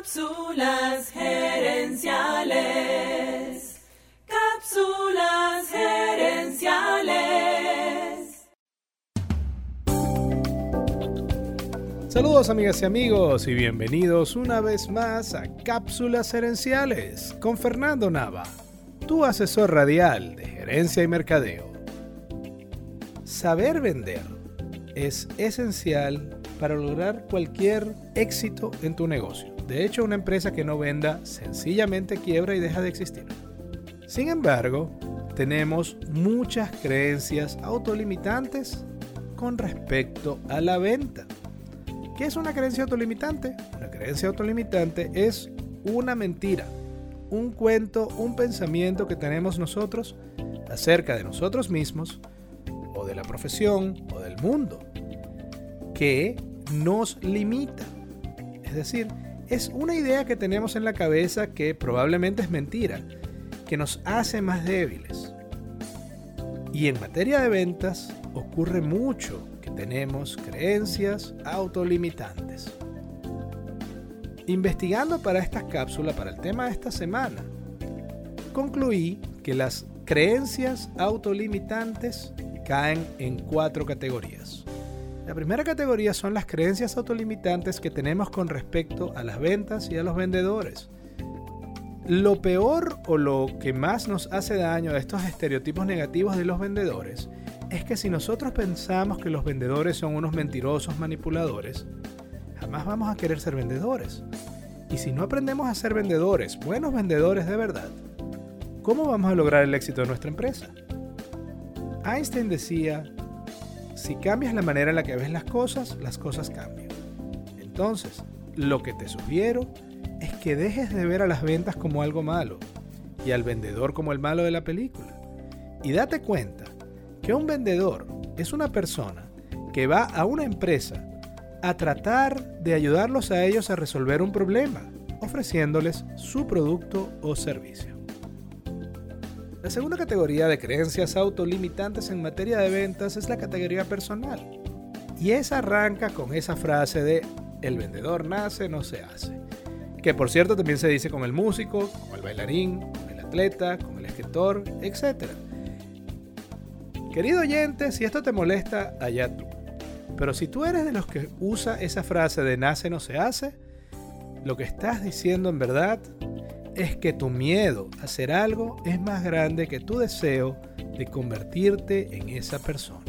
Cápsulas gerenciales. Cápsulas gerenciales. Saludos amigas y amigos y bienvenidos una vez más a Cápsulas gerenciales con Fernando Nava, tu asesor radial de gerencia y mercadeo. Saber vender es esencial para lograr cualquier éxito en tu negocio. De hecho, una empresa que no venda sencillamente quiebra y deja de existir. Sin embargo, tenemos muchas creencias autolimitantes con respecto a la venta. ¿Qué es una creencia autolimitante? Una creencia autolimitante es una mentira, un cuento, un pensamiento que tenemos nosotros acerca de nosotros mismos o de la profesión o del mundo que nos limita. Es decir, es una idea que tenemos en la cabeza que probablemente es mentira, que nos hace más débiles. Y en materia de ventas ocurre mucho que tenemos creencias autolimitantes. Investigando para esta cápsula, para el tema de esta semana, concluí que las creencias autolimitantes caen en cuatro categorías. La primera categoría son las creencias autolimitantes que tenemos con respecto a las ventas y a los vendedores. Lo peor o lo que más nos hace daño a estos estereotipos negativos de los vendedores es que si nosotros pensamos que los vendedores son unos mentirosos manipuladores, jamás vamos a querer ser vendedores. Y si no aprendemos a ser vendedores, buenos vendedores de verdad, ¿cómo vamos a lograr el éxito de nuestra empresa? Einstein decía, si cambias la manera en la que ves las cosas, las cosas cambian. Entonces, lo que te sugiero es que dejes de ver a las ventas como algo malo y al vendedor como el malo de la película. Y date cuenta que un vendedor es una persona que va a una empresa a tratar de ayudarlos a ellos a resolver un problema, ofreciéndoles su producto o servicio. La segunda categoría de creencias autolimitantes en materia de ventas es la categoría personal. Y esa arranca con esa frase de el vendedor nace, no se hace. Que por cierto también se dice con el músico, con el bailarín, con el atleta, con el escritor, etc. Querido oyente, si esto te molesta, allá tú. Pero si tú eres de los que usa esa frase de nace, no se hace, lo que estás diciendo en verdad es que tu miedo a hacer algo es más grande que tu deseo de convertirte en esa persona.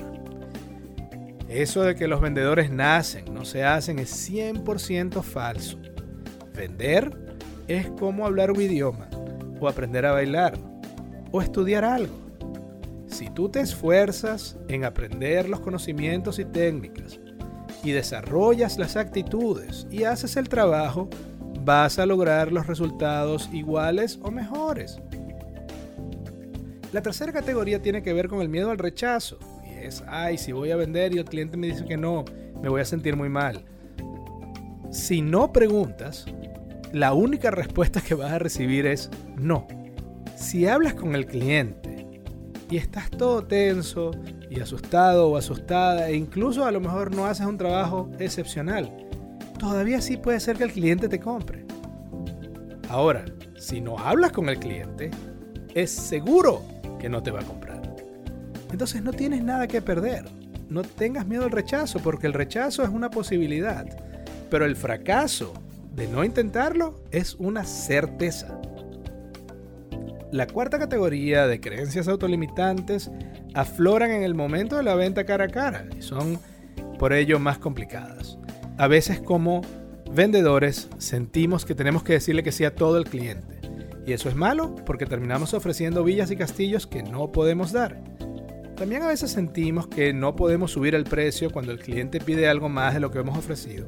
Eso de que los vendedores nacen, no se hacen, es 100% falso. Vender es como hablar un idioma, o aprender a bailar, o estudiar algo. Si tú te esfuerzas en aprender los conocimientos y técnicas, y desarrollas las actitudes y haces el trabajo, vas a lograr los resultados iguales o mejores. La tercera categoría tiene que ver con el miedo al rechazo. Y es, ay, si voy a vender y el cliente me dice que no, me voy a sentir muy mal. Si no preguntas, la única respuesta que vas a recibir es no. Si hablas con el cliente y estás todo tenso y asustado o asustada e incluso a lo mejor no haces un trabajo excepcional, todavía sí puede ser que el cliente te compre. Ahora, si no hablas con el cliente, es seguro que no te va a comprar. Entonces no tienes nada que perder. No tengas miedo al rechazo, porque el rechazo es una posibilidad. Pero el fracaso de no intentarlo es una certeza. La cuarta categoría de creencias autolimitantes afloran en el momento de la venta cara a cara y son por ello más complicadas. A veces como vendedores sentimos que tenemos que decirle que sí a todo el cliente. Y eso es malo porque terminamos ofreciendo villas y castillos que no podemos dar. También a veces sentimos que no podemos subir el precio cuando el cliente pide algo más de lo que hemos ofrecido.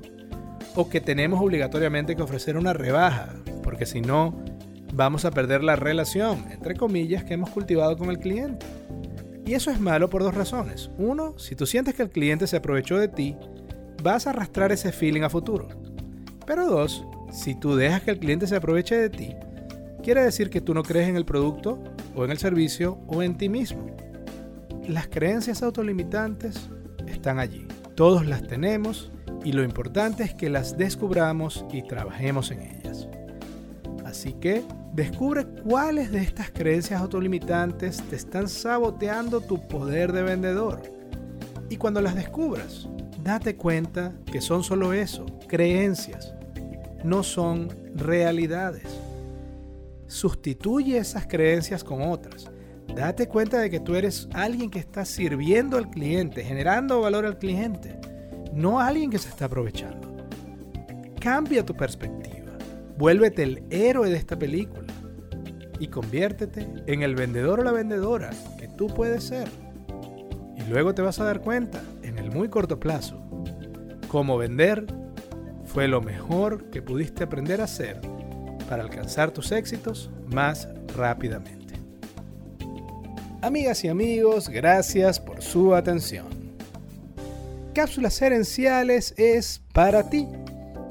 O que tenemos obligatoriamente que ofrecer una rebaja, porque si no, vamos a perder la relación, entre comillas, que hemos cultivado con el cliente. Y eso es malo por dos razones. Uno, si tú sientes que el cliente se aprovechó de ti, vas a arrastrar ese feeling a futuro. Pero dos, si tú dejas que el cliente se aproveche de ti, quiere decir que tú no crees en el producto o en el servicio o en ti mismo. Las creencias autolimitantes están allí. Todos las tenemos y lo importante es que las descubramos y trabajemos en ellas. Así que descubre cuáles de estas creencias autolimitantes te están saboteando tu poder de vendedor. Y cuando las descubras, date cuenta que son solo eso, creencias, no son realidades. Sustituye esas creencias con otras. Date cuenta de que tú eres alguien que está sirviendo al cliente, generando valor al cliente, no alguien que se está aprovechando. Cambia tu perspectiva. Vuélvete el héroe de esta película y conviértete en el vendedor o la vendedora que tú puedes ser. Y luego te vas a dar cuenta, muy corto plazo, cómo vender fue lo mejor que pudiste aprender a hacer para alcanzar tus éxitos más rápidamente. Amigas y amigos, gracias por su atención. Cápsulas Herenciales es para ti.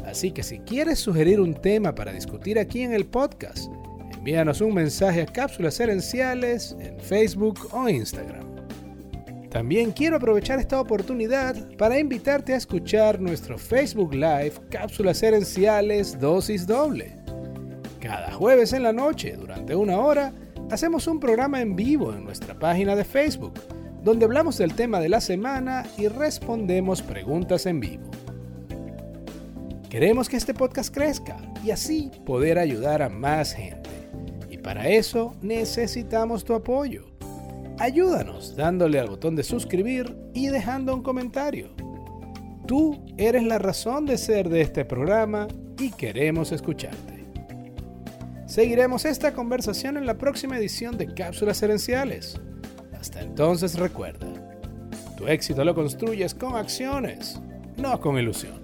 Así que si quieres sugerir un tema para discutir aquí en el podcast, envíanos un mensaje a Cápsulas Herenciales en Facebook o Instagram. También quiero aprovechar esta oportunidad para invitarte a escuchar nuestro Facebook Live Cápsulas Herenciales Dosis Doble. Cada jueves en la noche, durante una hora, hacemos un programa en vivo en nuestra página de Facebook, donde hablamos del tema de la semana y respondemos preguntas en vivo. Queremos que este podcast crezca y así poder ayudar a más gente. Y para eso necesitamos tu apoyo. Ayúdanos dándole al botón de suscribir y dejando un comentario. Tú eres la razón de ser de este programa y queremos escucharte. Seguiremos esta conversación en la próxima edición de Cápsulas Herenciales. Hasta entonces recuerda, tu éxito lo construyes con acciones, no con ilusiones.